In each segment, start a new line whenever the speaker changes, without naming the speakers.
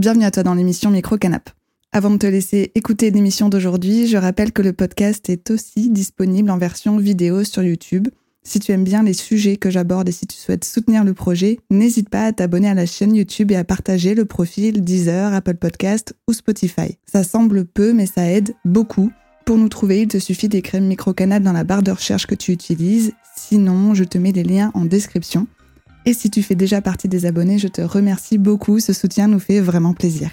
Bienvenue à toi dans l'émission Micro Canap. Avant de te laisser écouter l'émission d'aujourd'hui, je rappelle que le podcast est aussi disponible en version vidéo sur YouTube. Si tu aimes bien les sujets que j'aborde et si tu souhaites soutenir le projet, n'hésite pas à t'abonner à la chaîne YouTube et à partager le profil Deezer, Apple Podcast ou Spotify. Ça semble peu, mais ça aide beaucoup. Pour nous trouver, il te suffit d'écrire Microcanap dans la barre de recherche que tu utilises. Sinon, je te mets les liens en description. Et si tu fais déjà partie des abonnés, je te remercie beaucoup. Ce soutien nous fait vraiment plaisir.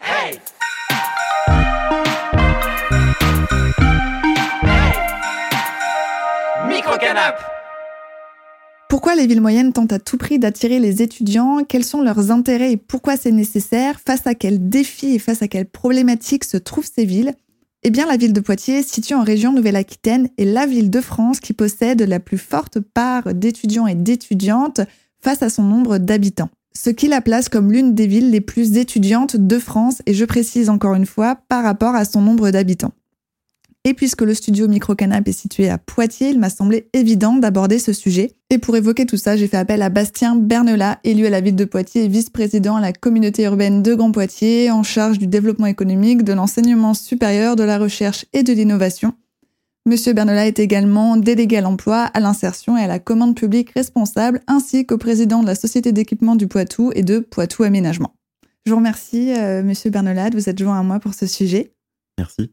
Hey! Pourquoi les villes moyennes tentent à tout prix d'attirer les étudiants? Quels sont leurs intérêts et pourquoi c'est nécessaire? Face à quels défis et face à quelles problématiques se trouvent ces villes? Eh bien, la ville de Poitiers, située en région Nouvelle-Aquitaine, est la ville de France qui possède la plus forte part d'étudiants et d'étudiantes face à son nombre d'habitants ce qui la place comme l'une des villes les plus étudiantes de France, et je précise encore une fois, par rapport à son nombre d'habitants. Et puisque le studio Microcanap est situé à Poitiers, il m'a semblé évident d'aborder ce sujet. Et pour évoquer tout ça, j'ai fait appel à Bastien Bernelat, élu à la ville de Poitiers et vice-président à la communauté urbaine de Grand Poitiers, en charge du développement économique, de l'enseignement supérieur, de la recherche et de l'innovation. Monsieur Bernola est également délégué à l'emploi, à l'insertion et à la commande publique responsable, ainsi qu'au président de la Société d'équipement du Poitou et de Poitou Aménagement. Je vous remercie, euh, Monsieur Bernola, de vous être joint à moi pour ce sujet.
Merci.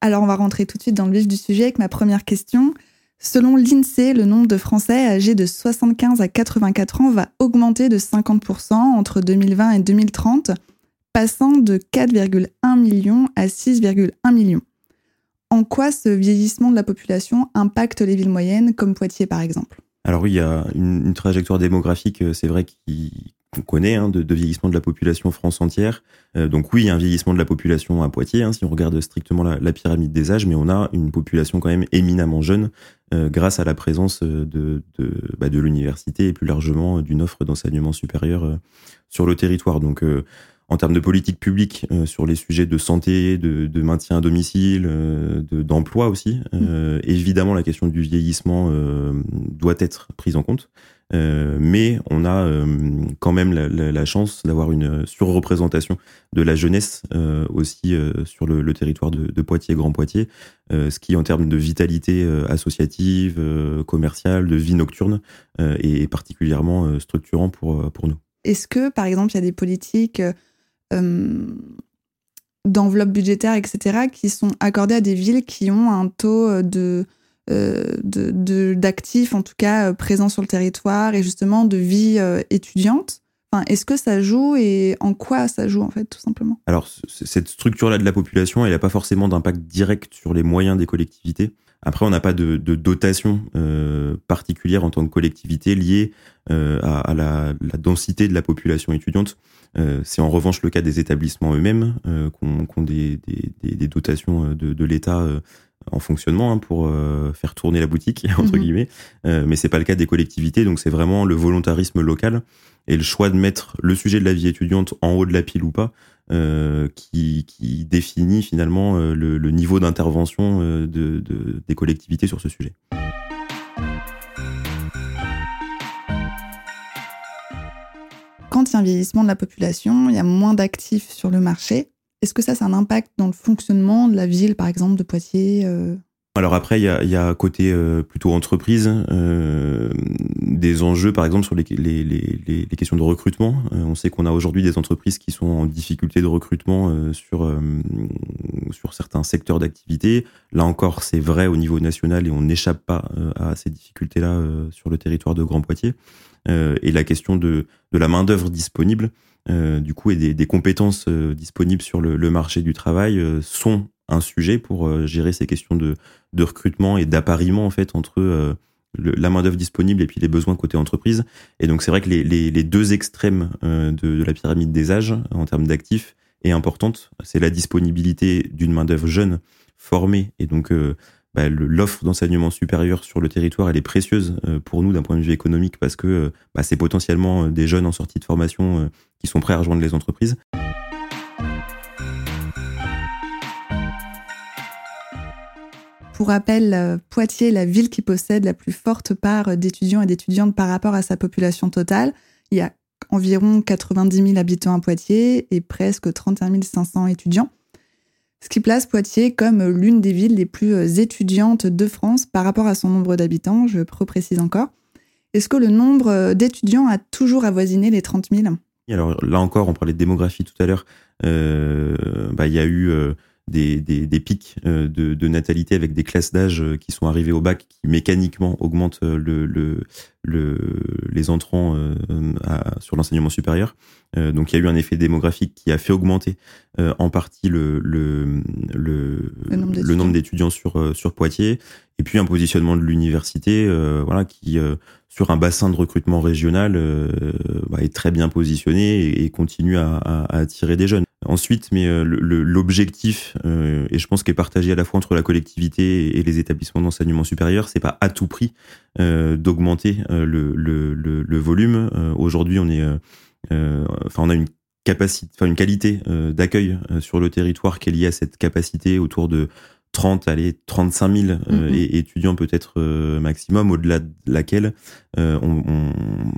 Alors, on va rentrer tout de suite dans le vif du sujet avec ma première question. Selon l'INSEE, le nombre de Français âgés de 75 à 84 ans va augmenter de 50% entre 2020 et 2030, passant de 4,1 millions à 6,1 millions en quoi ce vieillissement de la population impacte les villes moyennes, comme Poitiers par exemple?
Alors oui, il y a une, trajectoire démographique, euh, c'est vrai, qu'on connaît, hein, de, vieillissement de la population France entière. Euh, donc oui, il y a un vieillissement de la population à Poitiers, hein, si on regarde strictement la, pyramide des âges, mais on a une population quand même éminemment jeune euh, grâce à la présence de, bah, de, l'université et plus largement d'une offre d'enseignement supérieur sur le territoire. Donc en termes de politique publique euh, sur les sujets de santé, de, maintien à domicile, euh, d'emploi aussi. Euh, évidemment, la question du vieillissement doit être prise en compte. mais on a quand même la, chance d'avoir une surreprésentation de la jeunesse aussi sur le, territoire de, de, Poitiers, Grand Poitiers, ce qui en termes de vitalité associative, commerciale, de vie nocturne, est particulièrement structurant pour, pour nous.
Est-ce que, par exemple, il y a des politiques d'enveloppes budgétaires, etc., qui sont accordées à des villes qui ont un taux de euh, d'actifs, en tout cas, euh, présents sur le territoire et justement de vie étudiante. Enfin, Est-ce que ça joue et en quoi ça joue, en fait, tout simplement?
Alors, cette structure-là de la population, elle n'a pas forcément d'impact direct sur les moyens des collectivités. Après, on n'a pas de, dotation particulière en tant que collectivité liée à, la, densité de la population étudiante. Euh, c'est en revanche le cas des établissements eux-mêmes, euh, qui ont, des, dotations euh, de, l'État en fonctionnement hein, pour faire tourner la boutique entre mhm. guillemets mais c'est pas le cas des collectivités donc c'est vraiment le volontarisme local et le choix de mettre le sujet de la vie étudiante en haut de la pile ou pas qui, définit finalement le, niveau d'intervention des collectivités sur ce sujet.
quand il y a un vieillissement de la population, il y a moins d'actifs sur le marché. Est-ce que ça, c'est un impact dans le fonctionnement de la ville, par exemple, de Poitiers euh?
Alors après, il y a, y a côté euh, plutôt entreprise euh, des enjeux, par exemple sur les, les, les, les questions de recrutement. on sait qu'on a aujourd'hui des entreprises qui sont en difficulté de recrutement sur sur certains secteurs d'activité. Là encore, c'est vrai au niveau national et on n'échappe pas à ces difficultés-là sur le territoire de Grand Poitiers. Euh, et la question de, de la main d'œuvre disponible, euh, du coup, et des, des compétences euh, disponibles sur le, le, marché du travail sont un sujet pour gérer ces questions de, recrutement et d'appariement en fait entre la main d'œuvre disponible et puis les besoins côté entreprise. Et donc c'est vrai que les, deux extrêmes de, de, la pyramide des âges en termes d'actifs est importante. C'est la disponibilité d'une main d'œuvre jeune formée et donc bah, l'offre d'enseignement supérieur sur le territoire, elle est précieuse euh, pour nous d'un point de vue économique parce que euh, bah, c'est potentiellement euh, des jeunes en sortie de formation qui sont prêts à rejoindre les entreprises.
Pour rappel, Poitiers est la ville qui possède la plus forte part d'étudiants et d'étudiantes par rapport à sa population totale. Il y a environ 90 000 habitants à Poitiers et presque 31 500 étudiants, ce qui place Poitiers comme l'une des villes les plus étudiantes de France par rapport à son nombre d'habitants, je reprécise encore. Est-ce que le nombre d'étudiants a toujours avoisiné les 30 000
Alors là encore, on parlait de démographie tout à l'heure. Euh, bah, il y a eu euh, des, des, des, pics euh, de, de, natalité avec des classes d'âge qui sont arrivées au bac qui mécaniquement augmentent le, le, le les entrants à, sur l'enseignement supérieur. donc il y a eu un effet démographique qui a fait augmenter en partie le, le, le, le nombre d'étudiants sur, sur Poitiers et puis un positionnement de l'université voilà qui sur un bassin de recrutement régional bah, est très bien positionné et, et continue à, à, à attirer des jeunes. Ensuite, mais euh, l'objectif, euh, et je pense qu'il est partagé à la fois entre la collectivité et les établissements d'enseignement supérieur, c'est pas à tout prix euh, d'augmenter le, le, le, volume. Aujourd'hui, on est, enfin, on a une capacité, enfin une qualité d'accueil sur le territoire qui est liée à cette capacité autour de 30, allez, 35 000 étudiants peut-être maximum, au-delà de laquelle on, on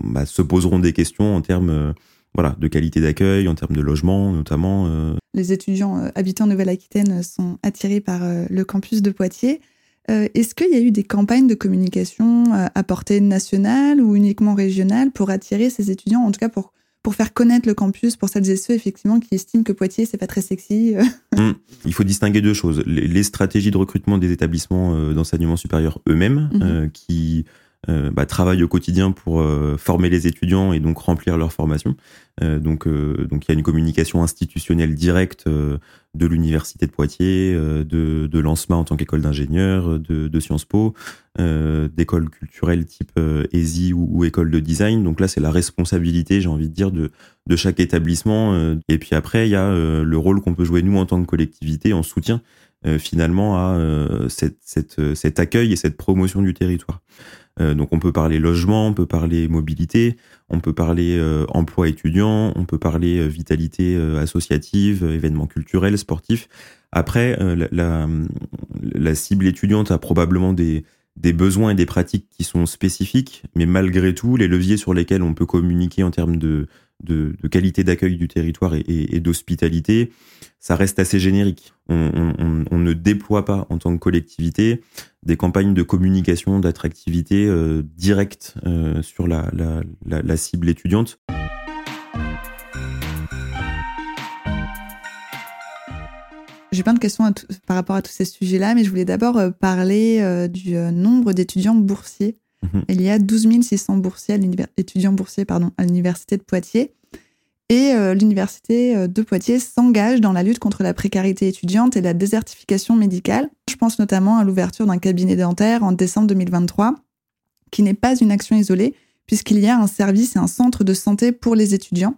bah, se poseront des questions en termes voilà, de qualité d'accueil, en termes de logement notamment. Euh.
Les étudiants euh, habitants Nouvelle-Aquitaine sont attirés par euh, le campus de Poitiers. Est-ce qu'il y a eu des campagnes de communication à portée nationale ou uniquement régionale pour attirer ces étudiants, en tout cas pour, pour faire connaître le campus pour celles et ceux effectivement qui estiment que Poitiers c'est pas très sexy
mmh. Il faut distinguer deux choses les, stratégies de recrutement des établissements d'enseignement supérieur eux-mêmes mmh. qui euh, bah, travaillent au quotidien pour euh, former les étudiants et donc remplir leur formation. Euh, donc, donc il y a une communication institutionnelle directe de l'université de Poitiers, de, de l'ANSMA en tant qu'école d'ingénieur, de, de, Sciences Po, d'écoles culturelles type ESI ou, ou, école de design. Donc là, c'est la responsabilité, j'ai envie de dire, de, de chaque établissement. Et puis après, il y a le rôle qu'on peut jouer nous en tant que collectivité en soutien finalement à cette, cette, cet accueil et cette promotion du territoire. Euh, donc on peut parler logement, on peut parler mobilité, on peut parler euh, emploi étudiant, on peut parler euh, vitalité associative, événements culturels, sportifs. Après, la, la, cible étudiante a probablement des, des besoins et des pratiques qui sont spécifiques, mais malgré tout, les leviers sur lesquels on peut communiquer en termes de, de, qualité d'accueil du territoire et, d'hospitalité, ça reste assez générique. On, ne déploie pas en tant que collectivité des campagnes de communication, d'attractivité euh, directe euh, sur la, cible étudiante.
J'ai plein de questions par rapport à tous ces sujets-là, mais je voulais d'abord euh, parler euh, du nombre d'étudiants boursiers Mhm. Il y a 12 600 boursiers étudiants boursiers pardon, à l'université de Poitiers. Et euh, l'université euh, de Poitiers s'engage dans la lutte contre la précarité étudiante et la désertification médicale. Je pense notamment à l'ouverture d'un cabinet dentaire en décembre 2023, qui n'est pas une action isolée, puisqu'il y a un service et un centre de santé pour les étudiants.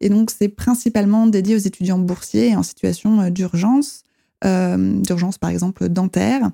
Et donc, c'est principalement dédié aux étudiants boursiers en situation euh, d'urgence, d'urgence par exemple dentaire.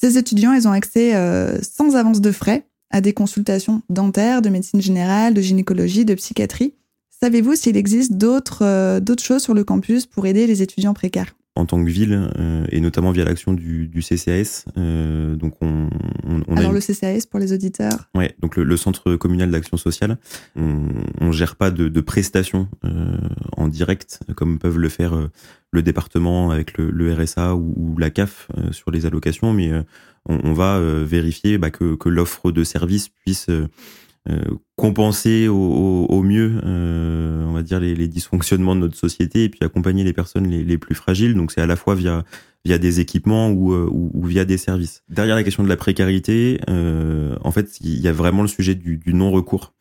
Ces étudiants, ils ont accès euh, sans avance de frais à des consultations dentaires, de médecine générale, de gynécologie, de psychiatrie. Savez-vous s'il existe d'autres euh, d'autres choses sur le campus pour aider les étudiants précaires?
En tant que ville euh, et notamment via l'action du, du, CCAS. Euh, donc on,
on, Alors le CCAS pour les auditeurs?
Ouais, donc le, le Centre communal d'action sociale. On, on gère pas de, de prestations euh, en direct comme peuvent le faire le département avec le, le RSA ou, ou, la CAF sur les allocations, mais on, va vérifier bah, que, que l'offre de services puisse compenser au, mieux, euh, on va dire, les, dysfonctionnements de notre société et puis accompagner les personnes les, plus fragiles. Donc c'est à la fois via via des équipements ou, euh, ou, via des services. Derrière la question de la précarité, euh, en fait, il y a vraiment le sujet du, non-recours.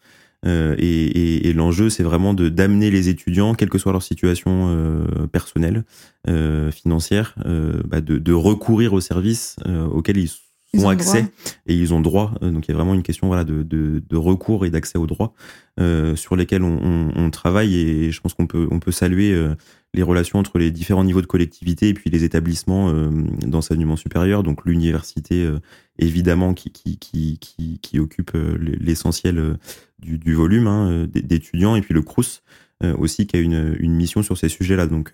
Euh, et, l'enjeu, c'est vraiment de d'amener les étudiants, quelle que soit leur situation euh, personnelle, financière, bah de, de, recourir aux services auxquels ils ont, accès et ils ont droit. Euh, donc il y a vraiment une question voilà de, de, de recours et d'accès aux droits euh, sur lesquels on, on, on, travaille et je pense qu'on peut on peut saluer euh, les relations entre les différents niveaux de collectivité et puis les établissements euh, d'enseignement supérieur. Donc l'université euh, évidemment qui qui qui qui, qui occupe l'essentiel du, du, volume hein, d'étudiants et puis le CRUS. aussi qui a une, une mission sur ces sujets-là. Donc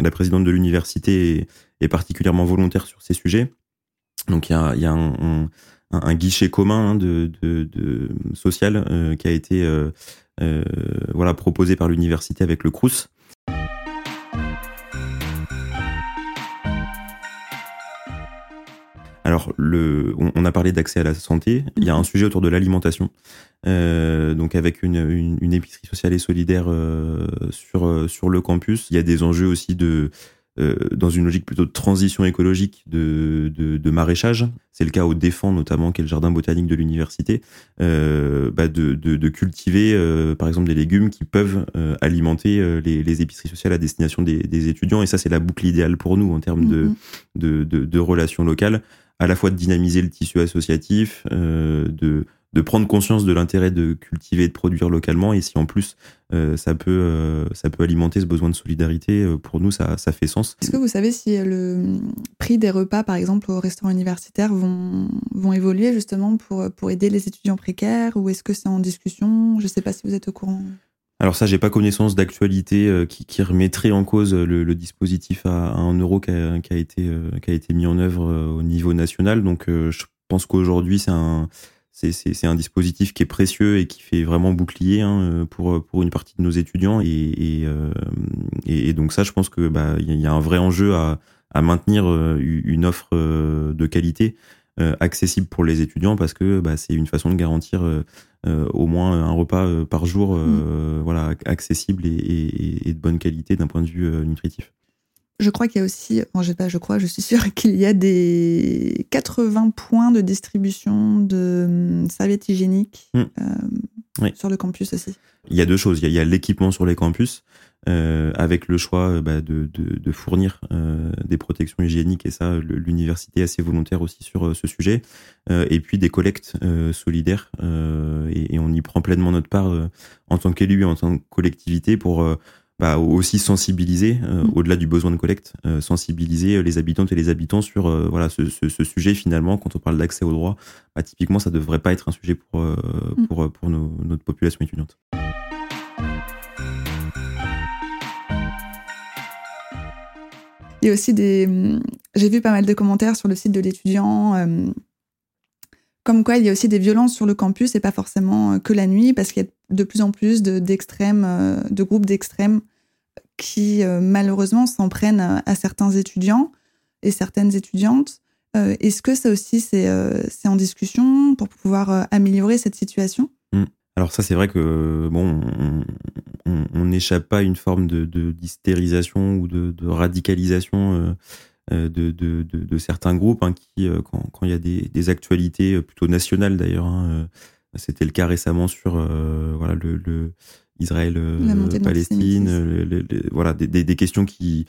la présidente de l'université est, est particulièrement volontaire sur ces sujets. Donc il y a, y a un, un, un, guichet commun hein, de, de, de, social euh, qui a été euh, voilà proposés par l'université avec le Crous. Alors, le, on, a parlé d'accès à la santé. Il y a un sujet autour de l'alimentation. Euh, donc, avec une, une, épicerie sociale et solidaire euh, sur, euh, sur le campus, il y a des enjeux aussi de, euh, dans une logique plutôt de transition écologique de, de, de maraîchage. C'est le cas au Défend notamment, qui est le jardin botanique de l'université, euh, bah de, de, de, cultiver euh, par exemple des légumes qui peuvent alimenter les, les, épiceries sociales à destination des, des étudiants. Et ça, c'est la boucle idéale pour nous en termes de, mm-hmm. de, de, de relations locales à la fois de dynamiser le tissu associatif, euh, de, de prendre conscience de l'intérêt de cultiver et de produire localement. Et si en plus euh, ça peut euh, ça peut alimenter ce besoin de solidarité, pour nous ça, ça fait sens.
Est-ce que vous savez si le prix des repas, par exemple, au restaurant universitaire vont, vont évoluer justement pour, pour aider les étudiants précaires? Ou est-ce que c'est en discussion? Je ne sais pas si vous êtes au courant.
Alors ça, j'ai pas connaissance d'actualité euh, qui, qui, remettrait en cause le, dispositif à, un euro qui a, été euh, qui a été mis en œuvre euh, au niveau national. Donc je pense qu'aujourd'hui c'est un c'est un dispositif qui est précieux et qui fait vraiment bouclier hein, pour pour une partie de nos étudiants et et, donc ça, je pense que bah il y a un vrai enjeu à à maintenir une offre de qualité accessible pour les étudiants parce que bah, c'est une façon de garantir euh, au moins un repas euh, par jour, euh, mm. voilà, accessible et, de bonne qualité d'un point de vue nutritif.
Je crois qu'il y a aussi, bon, je sais pas, je crois, je suis sûre qu'il y a des 80 points de distribution de hum, serviettes hygiéniques mm. sur le campus aussi.
Il y a deux choses. Il y a l'équipement sur les campus. Euh, avec le choix euh, bah, de, de, de, fournir euh, des protections hygiéniques et ça l'université est assez volontaire aussi sur ce sujet et puis des collectes solidaires et, et, on y prend pleinement notre part en tant qu'élu en tant que collectivité pour bah, aussi sensibiliser mmh. au-delà du besoin de collecte sensibiliser les habitantes et les habitants sur voilà ce, ce, ce, sujet finalement quand on parle d'accès aux droits bah, typiquement ça devrait pas être un sujet pour mmh. pour pour nos, notre population étudiante
Il y a aussi des. Hum, j'ai vu pas mal de commentaires sur le site de l'étudiant, euh, comme quoi il y a aussi des violences sur le campus et pas forcément euh, que la nuit, parce qu'il y a de plus en plus d'extrêmes, euh, de, groupes d'extrêmes qui malheureusement s'en prennent à, certains étudiants et certaines étudiantes. Est-ce que ça aussi c'est en discussion pour pouvoir améliorer cette situation?
Mmh. Alors ça, c'est vrai que bon, on n'échappe pas à une forme de d'hystérisation ou de, de radicalisation euh, euh de, de, de, certains groupes hein, qui, euh, quand, il y a des, actualités euh, plutôt nationales d'ailleurs, hein, c'était le cas récemment sur voilà le, le Israël Palestine, voilà des, des, questions qui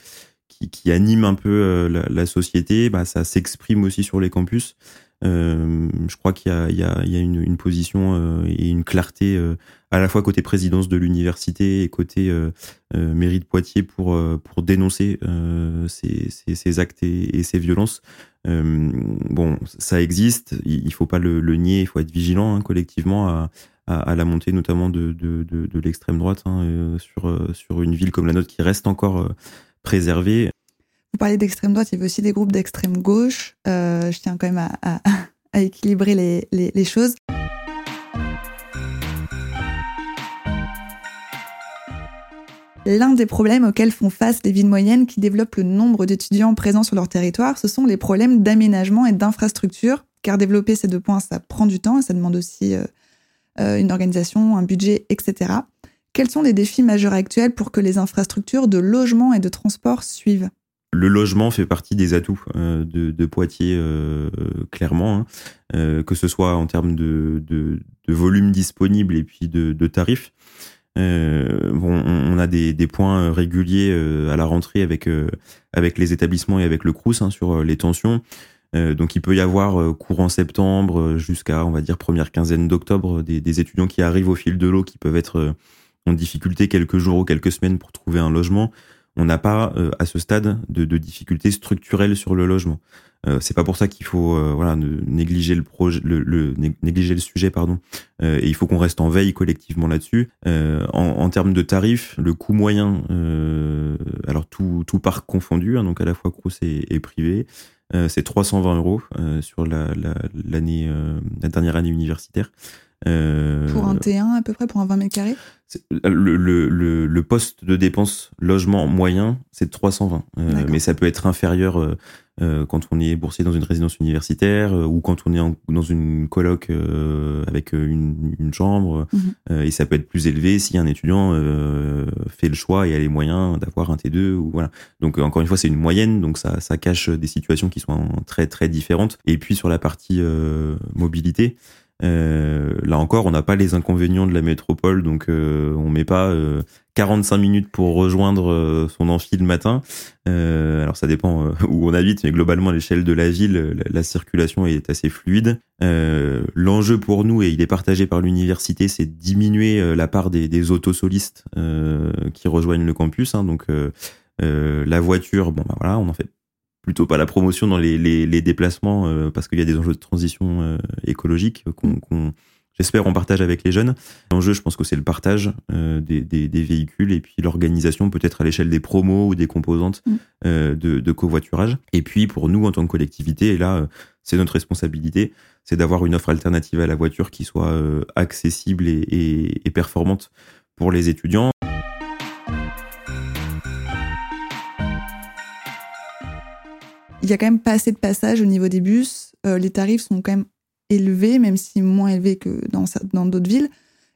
qui, animent un peu la, la société, bah, ça s'exprime aussi sur les campus. Euh, je crois qu'il y a, une, position euh, et une clarté euh, à la fois côté présidence de l'université et côté mairie de Poitiers pour dénoncer ces, actes et, ces violences. bon, ça existe, il faut pas le, nier, il faut être vigilant hein, collectivement à, la montée notamment de, l'extrême droite hein, sur une ville comme la nôtre qui reste encore
Vous parlez d'extrême droite, il y avait aussi des groupes d'extrême gauche. Euh, je tiens quand même à, équilibrer les, choses. L'un des problèmes auxquels font face les villes moyennes qui développent le nombre d'étudiants présents sur leur territoire, ce sont les problèmes d'aménagement et d'infrastructure, car développer ces deux points, ça prend du temps et ça demande aussi euh, euh, une organisation, un budget, etc. Quels sont les défis majeurs actuels pour que les infrastructures de logement et de transport suivent?
Le logement fait partie des atouts euh, de, Poitiers, euh, clairement, hein. euh, que ce soit en termes de, volume disponible et puis de, tarifs. bon, on a des, points réguliers à la rentrée avec avec les établissements et avec le Crous hein, sur les tensions. donc il peut y avoir courant septembre jusqu'à on va dire première quinzaine d'octobre des, étudiants qui arrivent au fil de l'eau qui peuvent être en difficulté quelques jours ou quelques semaines pour trouver un logement on n'a pas euh, à ce stade de, difficultés structurelles sur le logement. Euh, c'est pas pour ça qu'il faut euh, voilà négliger le projet, négliger le sujet pardon. Euh, et il faut qu'on reste en veille collectivement là-dessus. En, en, termes de tarifs, le coût moyen, alors tout tout parc confondu, hein, donc à la fois Crous et, privé, c'est 320 euros sur la l'année la, dernière année universitaire.
Pour un T1 à peu près, pour un 20 mètres carrés
le, le, le, poste de dépense logement moyen, c'est de 320. mais ça peut être inférieur euh, quand on est boursier dans une résidence universitaire euh, ou quand on est dans une coloc euh, avec une, une chambre. Mhm. et ça peut être plus élevé si un étudiant fait le choix et a les moyens d'avoir un T2 ou voilà. Donc encore une fois, c'est une moyenne, donc ça, ça cache des situations qui sont très très différentes. Et puis sur la partie mobilité. Euh, là encore, on n'a pas les inconvénients de la métropole, donc euh, on met pas 45 minutes pour rejoindre euh, son amphi le matin. Euh, alors ça dépend euh, où on habite, mais globalement à l'échelle de la ville, la, circulation est assez fluide. L'enjeu pour nous, et il est partagé par l'université, c'est diminuer la part des, des autosolistes qui rejoignent le campus. Hein, donc la voiture, bon bah voilà, on en fait plutôt pas la promotion dans les, les, les déplacements parce qu'il y a des enjeux de transition écologique qu'on j'espère, on partage avec les jeunes. L'enjeu, je pense que c'est le partage euh, des, des, des, véhicules et puis l'organisation peut-être à l'échelle des promos ou des composantes mm. euh, de, de, covoiturage. Et puis pour nous, en tant que collectivité, et là, euh, c'est notre responsabilité, c'est d'avoir une offre alternative à la voiture qui soit euh, accessible et, et, et performante pour les étudiants.
Il y a quand même pas assez de passages au niveau des bus. les tarifs sont quand même élevé, même si moins élevé que dans dans d'autres villes.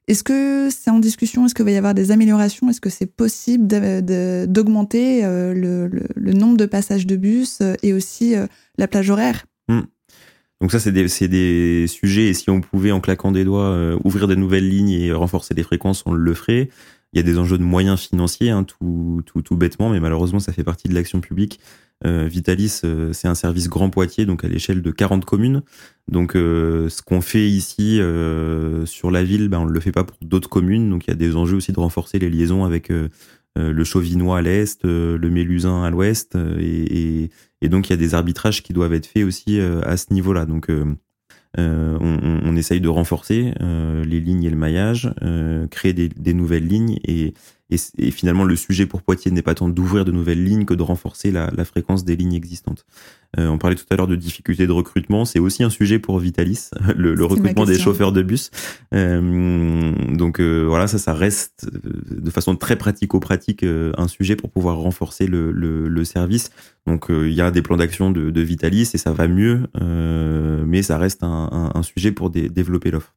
Est-ce que c'est en discussion? Est-ce qu'il va y avoir des améliorations? Est-ce que c'est possible d'augmenter euh, le, nombre de passages de bus euh, et aussi euh, la plage horaire? Hmm.
Donc ça, c'est des, des, sujets, et si on pouvait, en claquant des doigts, ouvrir des nouvelles lignes et renforcer les fréquences, on le ferait. Il y a des enjeux de moyens financiers, hein, tout, tout, tout bêtement, mais malheureusement, ça fait partie de l'action publique. Euh, Vitalis, euh, c'est un service Grand Poitiers, donc à l'échelle de 40 communes. Donc, euh, ce qu'on fait ici sur la ville, ben, on ne le fait pas pour d'autres communes. Donc, il y a des enjeux aussi de renforcer les liaisons avec le Chauvinois à l'est, le Mélusin à l'ouest, et, et, donc il y a des arbitrages qui doivent être faits aussi à ce niveau-là. Donc, on, on, essaye de renforcer les lignes et le maillage, créer des, nouvelles lignes et, finalement, le sujet pour Poitiers n'est pas tant d'ouvrir de nouvelles lignes que de renforcer la fréquence des lignes existantes. Euh, on parlait tout à l'heure de difficultés de recrutement, c'est aussi un sujet pour Vitalis, le, le recrutement des chauffeurs de bus. Euh, donc euh, voilà, ça, ça reste de façon très pratico-pratique un sujet pour pouvoir renforcer le, le, le service. Donc il y a des plans d'action de, de, Vitalis et ça va mieux, mais ça reste un, un, un sujet pour développer l'offre.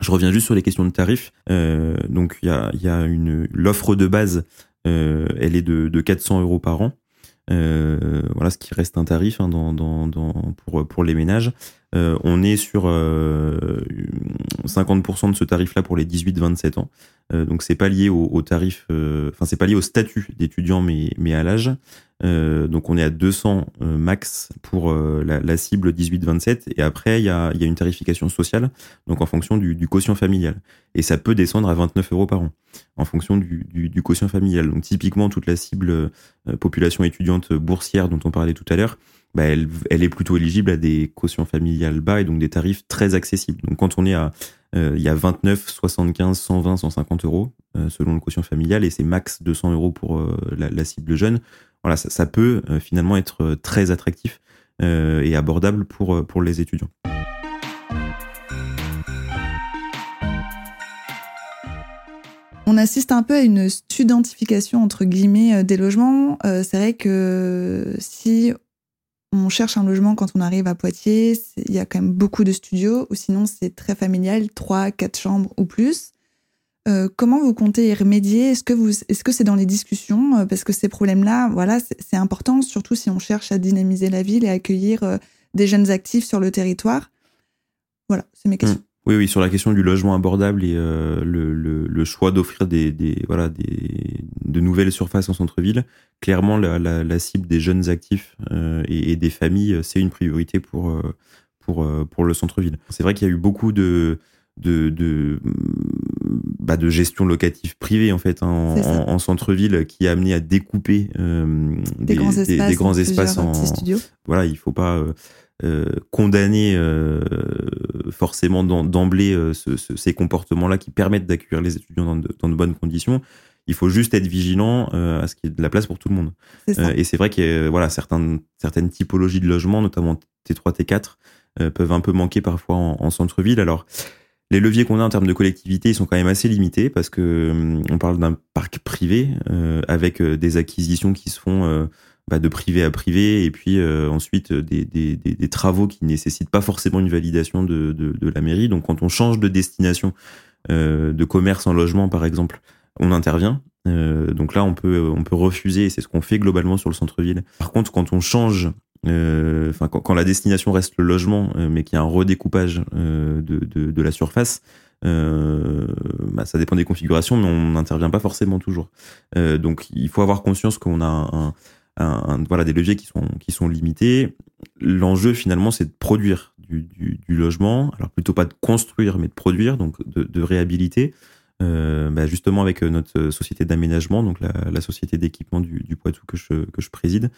Je reviens juste sur les questions de tarifs. Euh, donc il y a, y a une l'offre de base, euh, elle est de, de 400 euros par an. Euh, voilà ce qui reste un tarif hein, pour les ménages. Euh, on est sur 50% euh, de ce tarif-là pour les 18-27 ans. Euh, donc c'est pas au, pas lié au statut d'étudiant, mais, à l'âge. donc on est à 200 max pour la, cible 18-27 et après il y a, une tarification sociale, donc en fonction du, quotient familial. Et ça peut descendre à 29 euros par an en fonction du quotient familial. Donc typiquement toute la cible population étudiante boursière dont on parlait tout à l'heure, bah, elle, est plutôt éligible à des cautions familiales bas et donc des tarifs très accessibles. Donc quand on est à, euh, il y a 29, 75, 120, 150 euros euh, selon le quotient familial et c'est max 200 euros pour euh, la, cible jeune. Voilà, ça, ça peut finalement être très attractif et abordable pour pour les étudiants.
On assiste un peu à une studentification entre guillemets des logements. c'est vrai que si on cherche un logement quand on arrive à Poitiers, il y a quand même beaucoup de studios, ou sinon c'est très familial, trois, quatre chambres ou plus. Euh, comment vous comptez y remédier? Est-ce que c'est dans les discussions? Euh, Parce que ces problèmes-là, voilà, c'est important, surtout si on cherche à dynamiser la ville et accueillir euh, des jeunes actifs sur le territoire. Voilà, c'est mes questions.
Mmh. Oui, oui, sur la question du logement abordable et euh, le, le, le, choix d'offrir des, des, voilà, des, de nouvelles surfaces en centre-ville, clairement, la, la, la, cible des jeunes actifs euh, et, et, des familles, c'est une priorité pour, euh, pour, euh, pour le centre-ville. C'est vrai qu'il y a eu beaucoup de, de, de, bah, de gestion locative privée en fait hein, en, en centre-ville qui a amené à découper euh,
des, des, grands espaces,
des grands espaces en, voilà il faut pas euh, condamner euh, forcément d'emblée euh, ce, ce, ces comportements-là qui permettent d'accueillir les étudiants dans de, dans de, bonnes conditions. Il faut juste être vigilant euh, à ce qu'il y ait de la place pour tout le monde. et c'est vrai que voilà certaines certaines typologies de logements, notamment T3, T4, peuvent un peu manquer parfois en, en centre-ville. Alors les leviers qu'on a en termes de collectivité, ils sont quand même assez limités parce que hum, on parle d'un parc privé euh, avec euh, des acquisitions qui se font euh, bah, de privé à privé et puis ensuite des, des, des, travaux qui nécessitent pas forcément une validation de, de, de, la mairie. Donc quand on change de destination de commerce en logement par exemple, on intervient. donc là on peut on peut refuser et c'est ce qu'on fait globalement sur le centre-ville. Par contre quand on change euh, enfin quand, la destination reste le logement, euh, mais qu'il y a un redécoupage euh, de, de, de, la surface, bah, ça dépend des configurations, mais on n'intervient pas forcément toujours. donc il faut avoir conscience qu'on a un, voilà des leviers qui sont qui sont limités. L'enjeu finalement, c'est de produire du, du, logement, alors plutôt pas de construire, mais de produire, donc de, réhabiliter. Euh, bah justement avec euh, notre euh, société d'aménagement, donc la, société d'équipement du, Poitou que je, que je préside,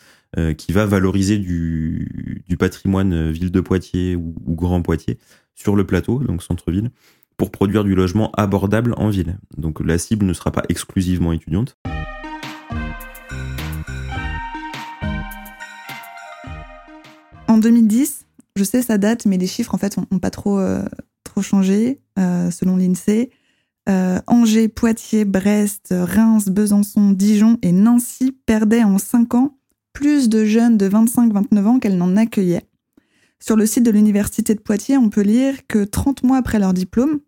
qui va valoriser du, du, patrimoine ville de Poitiers ou, ou, Grand Poitiers sur le plateau, donc centre-ville, pour produire du logement abordable en ville. Donc la cible ne sera pas exclusivement étudiante.
En 2010, je sais ça date, mais les chiffres en fait n'ont pas trop, euh, changé euh, selon l'INSEE. Euh, Angers, Poitiers, Brest, Reims, Besançon, Dijon et Nancy perdaient en 5 ans plus de jeunes de 25-29 ans qu'elles n'en accueillaient. Sur le site de l'Université de Poitiers, on peut lire que 30 mois après leur diplôme,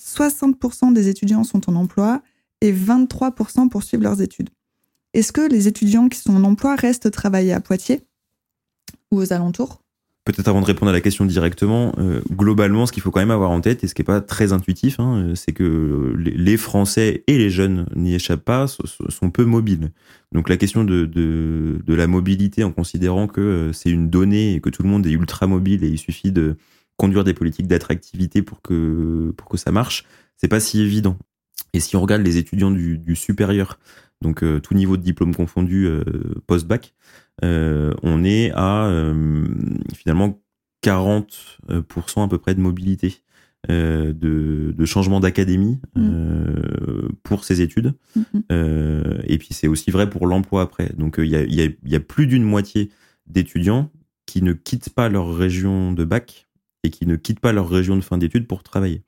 60% des étudiants sont en emploi et 23% poursuivent leurs études. Est-ce que les étudiants qui sont en emploi restent travailler à Poitiers? Alentours
Peut-être avant de répondre à la question directement, euh, globalement, ce qu'il faut quand même avoir en tête, et ce qui n'est pas très intuitif, hein, c'est que les Français et les jeunes n'y échappent pas, sont peu mobiles. Donc la question de, la mobilité, en considérant que euh, c'est une donnée et que tout le monde est ultra mobile et il suffit de conduire des politiques d'attractivité pour que, ça marche, c'est pas si évident. Et si on regarde les étudiants du supérieur, donc tout niveau de diplôme confondu post-bac, euh, on est à euh, finalement 40% à peu près de mobilité. Euh, de, de, changement d'académie mm. pour ses études. Mm-hmm. et puis c'est aussi vrai pour l'emploi après. Donc il y a, y, a, plus d'une moitié d'étudiants qui ne quittent pas leur région de bac et qui ne quittent pas leur région de fin d'études pour travailler.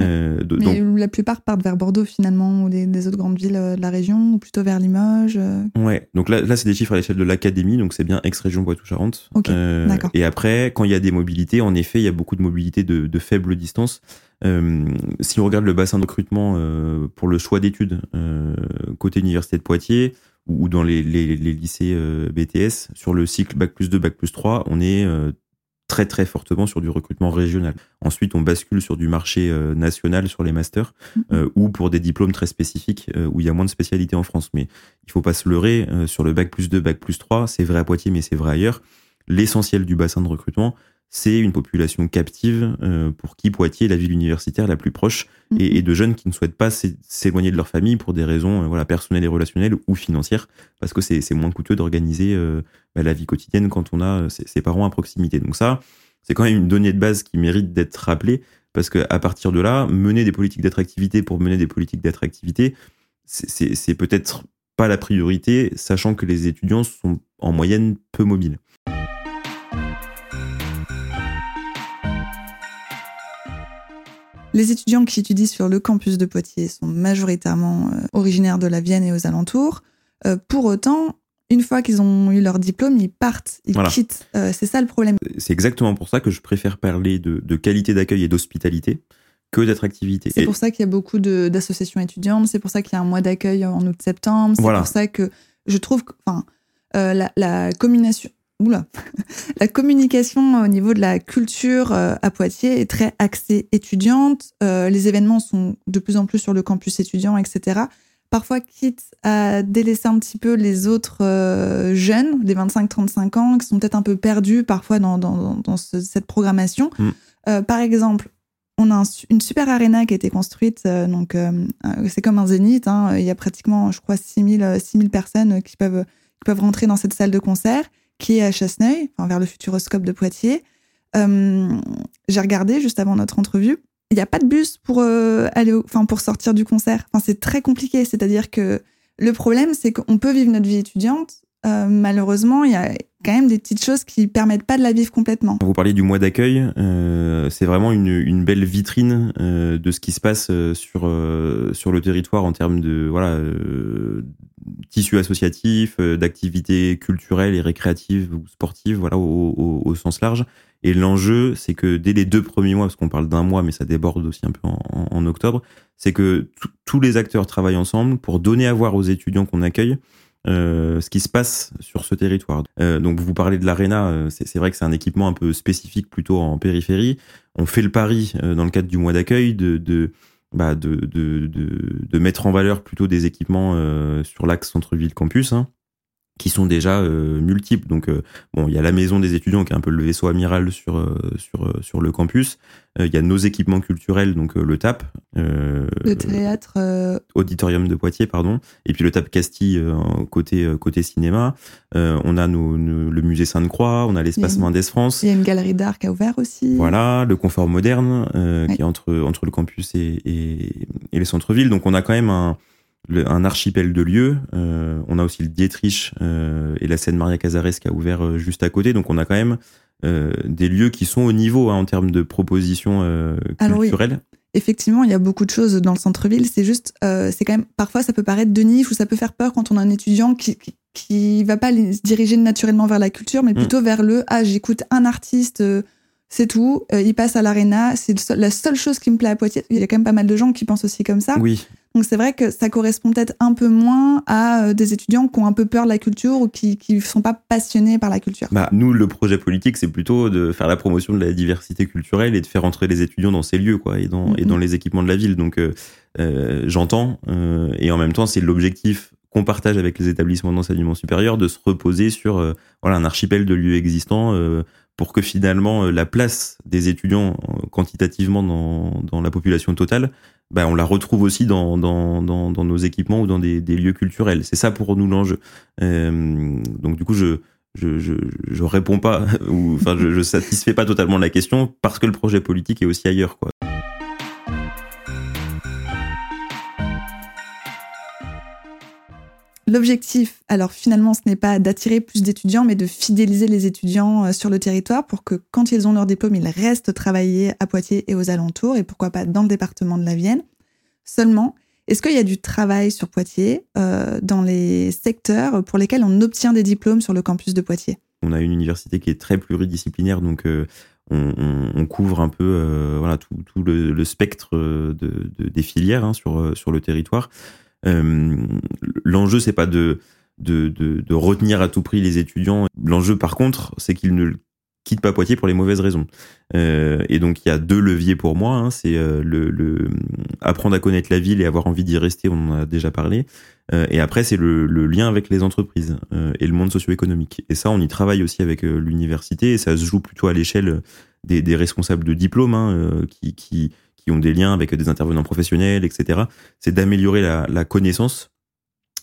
Euh, Mais la plupart partent vers Bordeaux finalement, ou des, autres grandes villes euh, de la région, ou plutôt vers Limoges. Euh.
Ouais, donc là, là c'est des chiffres à l'échelle de l'académie, donc c'est bien ex-région Poitou-Charentes.
Ok, d'accord.
Et après, quand il y a des mobilités, en effet, il y a beaucoup de mobilités de, de faible distance. si on regarde le bassin de recrutement pour le choix d'études côté université de Poitiers ou dans les, les, les lycées BTS, sur le cycle Bac plus 2, Bac plus 3, on est très très fortement sur du recrutement régional. Ensuite, on bascule sur du marché euh, national sur les masters mm-hmm. euh, ou pour des diplômes très spécifiques euh, où il y a moins de spécialités en France. Mais il faut pas se leurrer sur le bac plus 2, bac plus 3, c'est vrai à Poitiers, mais c'est vrai ailleurs. L'essentiel du bassin de recrutement, c'est une population captive euh, pour qui Poitiers est la ville universitaire la plus proche et, mhm. de jeunes qui ne souhaitent pas s'éloigner de leur famille pour des raisons euh, voilà personnelles et relationnelles ou financières parce que c'est moins coûteux d'organiser euh, bah, la vie quotidienne quand on a ses, parents à proximité. Donc ça, c'est quand même une donnée de base qui mérite d'être rappelée parce que à partir de là, mener des politiques d'attractivité pour mener des politiques d'attractivité, c'est peut-être pas la priorité, sachant que les étudiants sont en moyenne peu mobiles.
Les étudiants qui étudient sur le campus de Poitiers sont majoritairement euh, originaires de la Vienne et aux alentours. Euh, pour autant, une fois qu'ils ont eu leur diplôme, ils partent, ils quittent. Euh, c'est ça le problème.
C'est exactement pour ça que je préfère parler de, qualité d'accueil et d'hospitalité que d'attractivité.
C'est pour ça qu'il y a beaucoup d'associations étudiantes, c'est pour ça qu'il y a un mois d'accueil en août-septembre, c'est pour ça que je trouve que enfin, la, la, combination, Oula. la communication au niveau de la culture euh, à Poitiers est très axée étudiante. Euh, les événements sont de plus en plus sur le campus étudiant, etc. Parfois, quitte à délaisser un petit peu les autres euh, jeunes, des 25-35 ans, qui sont peut-être un peu perdus parfois dans, dans, dans cette programmation. Mm. par exemple, on a une super arena qui a été construite, donc c'est comme un zénith. Hein. il y a pratiquement, je crois, 6000 6000 personnes qui peuvent qui peuvent rentrer dans cette salle de concert qui est à Chasseneuil, enfin, vers le Futuroscope de Poitiers. Euh, j'ai regardé juste avant notre entrevue. Il n'y a pas de bus pour euh, aller, enfin pour sortir du concert. Enfin, c'est très compliqué. C'est-à-dire que le problème, c'est qu'on peut vivre notre vie étudiante euh, malheureusement, il y a quand même des petites choses qui permettent pas de la vivre complètement.
Vous parliez du mois d'accueil, euh, c'est vraiment une, belle vitrine euh, de ce qui se passe euh, sur sur le territoire en termes de voilà tissu associatif, d'activités culturelles et récréatives ou sportives, voilà au, au, sens large. Et l'enjeu, c'est que dès les deux premiers mois, parce qu'on parle d'un mois, mais ça déborde aussi un peu en octobre, c'est que tous les acteurs travaillent ensemble pour donner à voir aux étudiants qu'on accueille euh, ce qui se passe sur ce territoire. Euh, donc vous parlez de l'aréna, euh, c'est vrai que c'est un équipement un peu spécifique plutôt en périphérie. On fait le pari euh, dans le cadre du mois d'accueil de, de, bah de, de, de, de, mettre en valeur plutôt des équipements sur l'axe centre-ville campus. Hein qui sont déjà euh, multiples. Donc euh, bon, il y a la maison des étudiants qui est un peu le vaisseau amiral sur euh, sur sur le campus. Il y a nos équipements culturels, donc le TAP,
le théâtre,
auditorium de Poitiers, pardon, et puis le TAP Castille côté côté cinéma. on a nos, le musée Sainte-Croix, on a l'espace Mendes France.
Il y a une galerie d'art qui a ouvert aussi.
Voilà, le confort moderne qui est entre entre le campus et et, et les centres-villes. Donc on a quand même un un archipel de lieux. Euh, on a aussi le Dietrich euh, et la scène Maria Casares qui a ouvert euh, juste à côté. Donc on a quand même des lieux qui sont au niveau hein, en termes de propositions euh, culturelles.
Effectivement, il y a beaucoup de choses dans le centre-ville. C'est juste, c'est quand même parfois ça peut paraître de niche ou ça peut faire peur quand on a un étudiant qui, qui, qui va pas se diriger naturellement vers la culture, mais mm. plutôt vers le ah j'écoute un artiste c'est tout. il passe à l'aréna. C'est la seule chose qui me plaît à Poitiers. Il y a quand même pas mal de gens qui pensent aussi comme ça.
Oui.
Donc c'est vrai que ça correspond peut-être un peu moins à euh, des étudiants qui ont un peu peur de la culture ou qui ne sont pas passionnés par la culture.
Bah, nous, le projet politique, c'est plutôt de faire la promotion de la diversité culturelle et de faire entrer les étudiants dans ces lieux quoi, et, dans, et dans les équipements de la ville. Donc euh, euh, j'entends, euh, et en même temps, c'est l'objectif qu'on partage avec les établissements d'enseignement supérieur de se reposer sur euh, voilà un archipel de lieux existants pour que finalement la place des étudiants quantitativement dans, dans la population totale bah, on la retrouve aussi dans, dans, dans, dans, nos équipements ou dans des, des lieux culturels. C'est ça pour nous l'enjeu. Euh, donc du coup, je, je, je, je réponds pas, ou enfin, je, je satisfais pas totalement la question parce que le projet politique est aussi ailleurs, quoi.
L'objectif, alors finalement, ce n'est pas d'attirer plus d'étudiants, mais de fidéliser les étudiants euh, sur le territoire pour que quand ils ont leur diplôme, ils restent travailler à Poitiers et aux alentours, et pourquoi pas dans le département de la Vienne. Seulement, est-ce qu'il y a du travail sur Poitiers euh, dans les secteurs pour lesquels on obtient des diplômes sur le campus de Poitiers?
On a une université qui est très pluridisciplinaire, donc euh, on, couvre un peu tout, le, spectre de, de, des filières hein, sur le territoire. Euh, L'enjeu, c'est pas de, de, retenir à tout prix les étudiants. L'enjeu, par contre, c'est qu'ils ne quittent pas Poitiers pour les mauvaises raisons. Euh, et donc, il y a deux leviers pour moi. Hein, c'est euh, apprendre à connaître la ville et avoir envie d'y rester. On en a déjà parlé. Et après, c'est le, lien avec les entreprises et le monde socio-économique. Et ça, on y travaille aussi avec l'université. Et ça se joue plutôt à l'échelle des, responsables de diplôme hein, qui ont des liens avec des intervenants professionnels, etc. C'est d'améliorer la, connaissance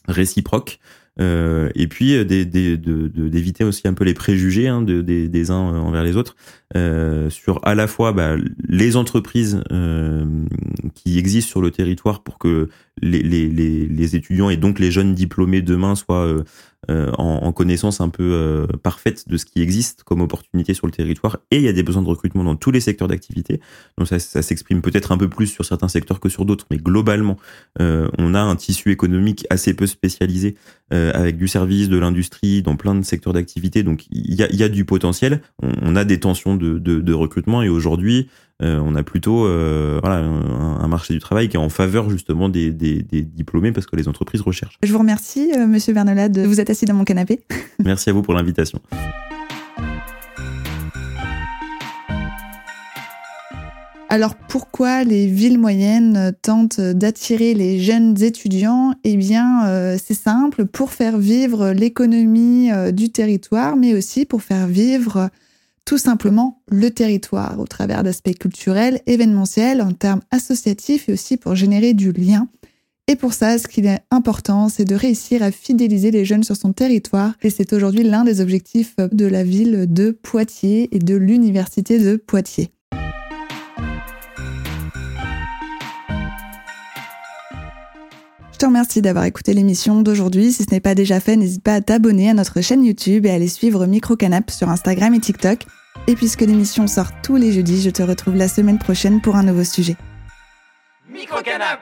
réciproque euh, et puis euh, d'éviter aussi un peu les préjugés hein, de, des, uns envers les autres euh, sur à la fois bah, les entreprises euh, qui existent sur le territoire pour que les, les, les, étudiants et donc les jeunes diplômés demain soient euh, euh, en, en, connaissance un peu euh, parfaite de ce qui existe comme opportunité sur le territoire. Et il y a des besoins de recrutement dans tous les secteurs d'activité. Donc ça, ça s'exprime peut-être un peu plus sur certains secteurs que sur d'autres, mais globalement, euh, on a un tissu économique assez peu spécialisé euh, avec du service, de l'industrie, dans plein de secteurs d'activité. Donc il y a, y a, du potentiel. On, on, a des tensions de, de, de recrutement et aujourd'hui, euh, on a plutôt euh, voilà, un, un, marché du travail qui est en faveur justement des, des, des, diplômés parce que les entreprises recherchent.
Je vous remercie, euh, Monsieur Bernolade, de vous être assis dans mon canapé.
Merci à vous pour l'invitation.
Alors pourquoi les villes moyennes tentent d'attirer les jeunes étudiants? Eh bien, euh, c'est simple, pour faire vivre l'économie euh, du territoire, mais aussi pour faire vivre tout simplement le territoire au travers d'aspects culturels, événementiels, en termes associatifs et aussi pour générer du lien. Et pour ça, ce qu'il est important, c'est de réussir à fidéliser les jeunes sur son territoire. Et c'est aujourd'hui l'un des objectifs de la ville de Poitiers et de l'université de Poitiers. Je te remercie d'avoir écouté l'émission d'aujourd'hui. Si ce n'est pas déjà fait, n'hésite pas à t'abonner à notre chaîne YouTube et à aller suivre Microcanap sur Instagram et TikTok. Et puisque l'émission sort tous les jeudis, je te retrouve la semaine prochaine pour un nouveau sujet. Microcanap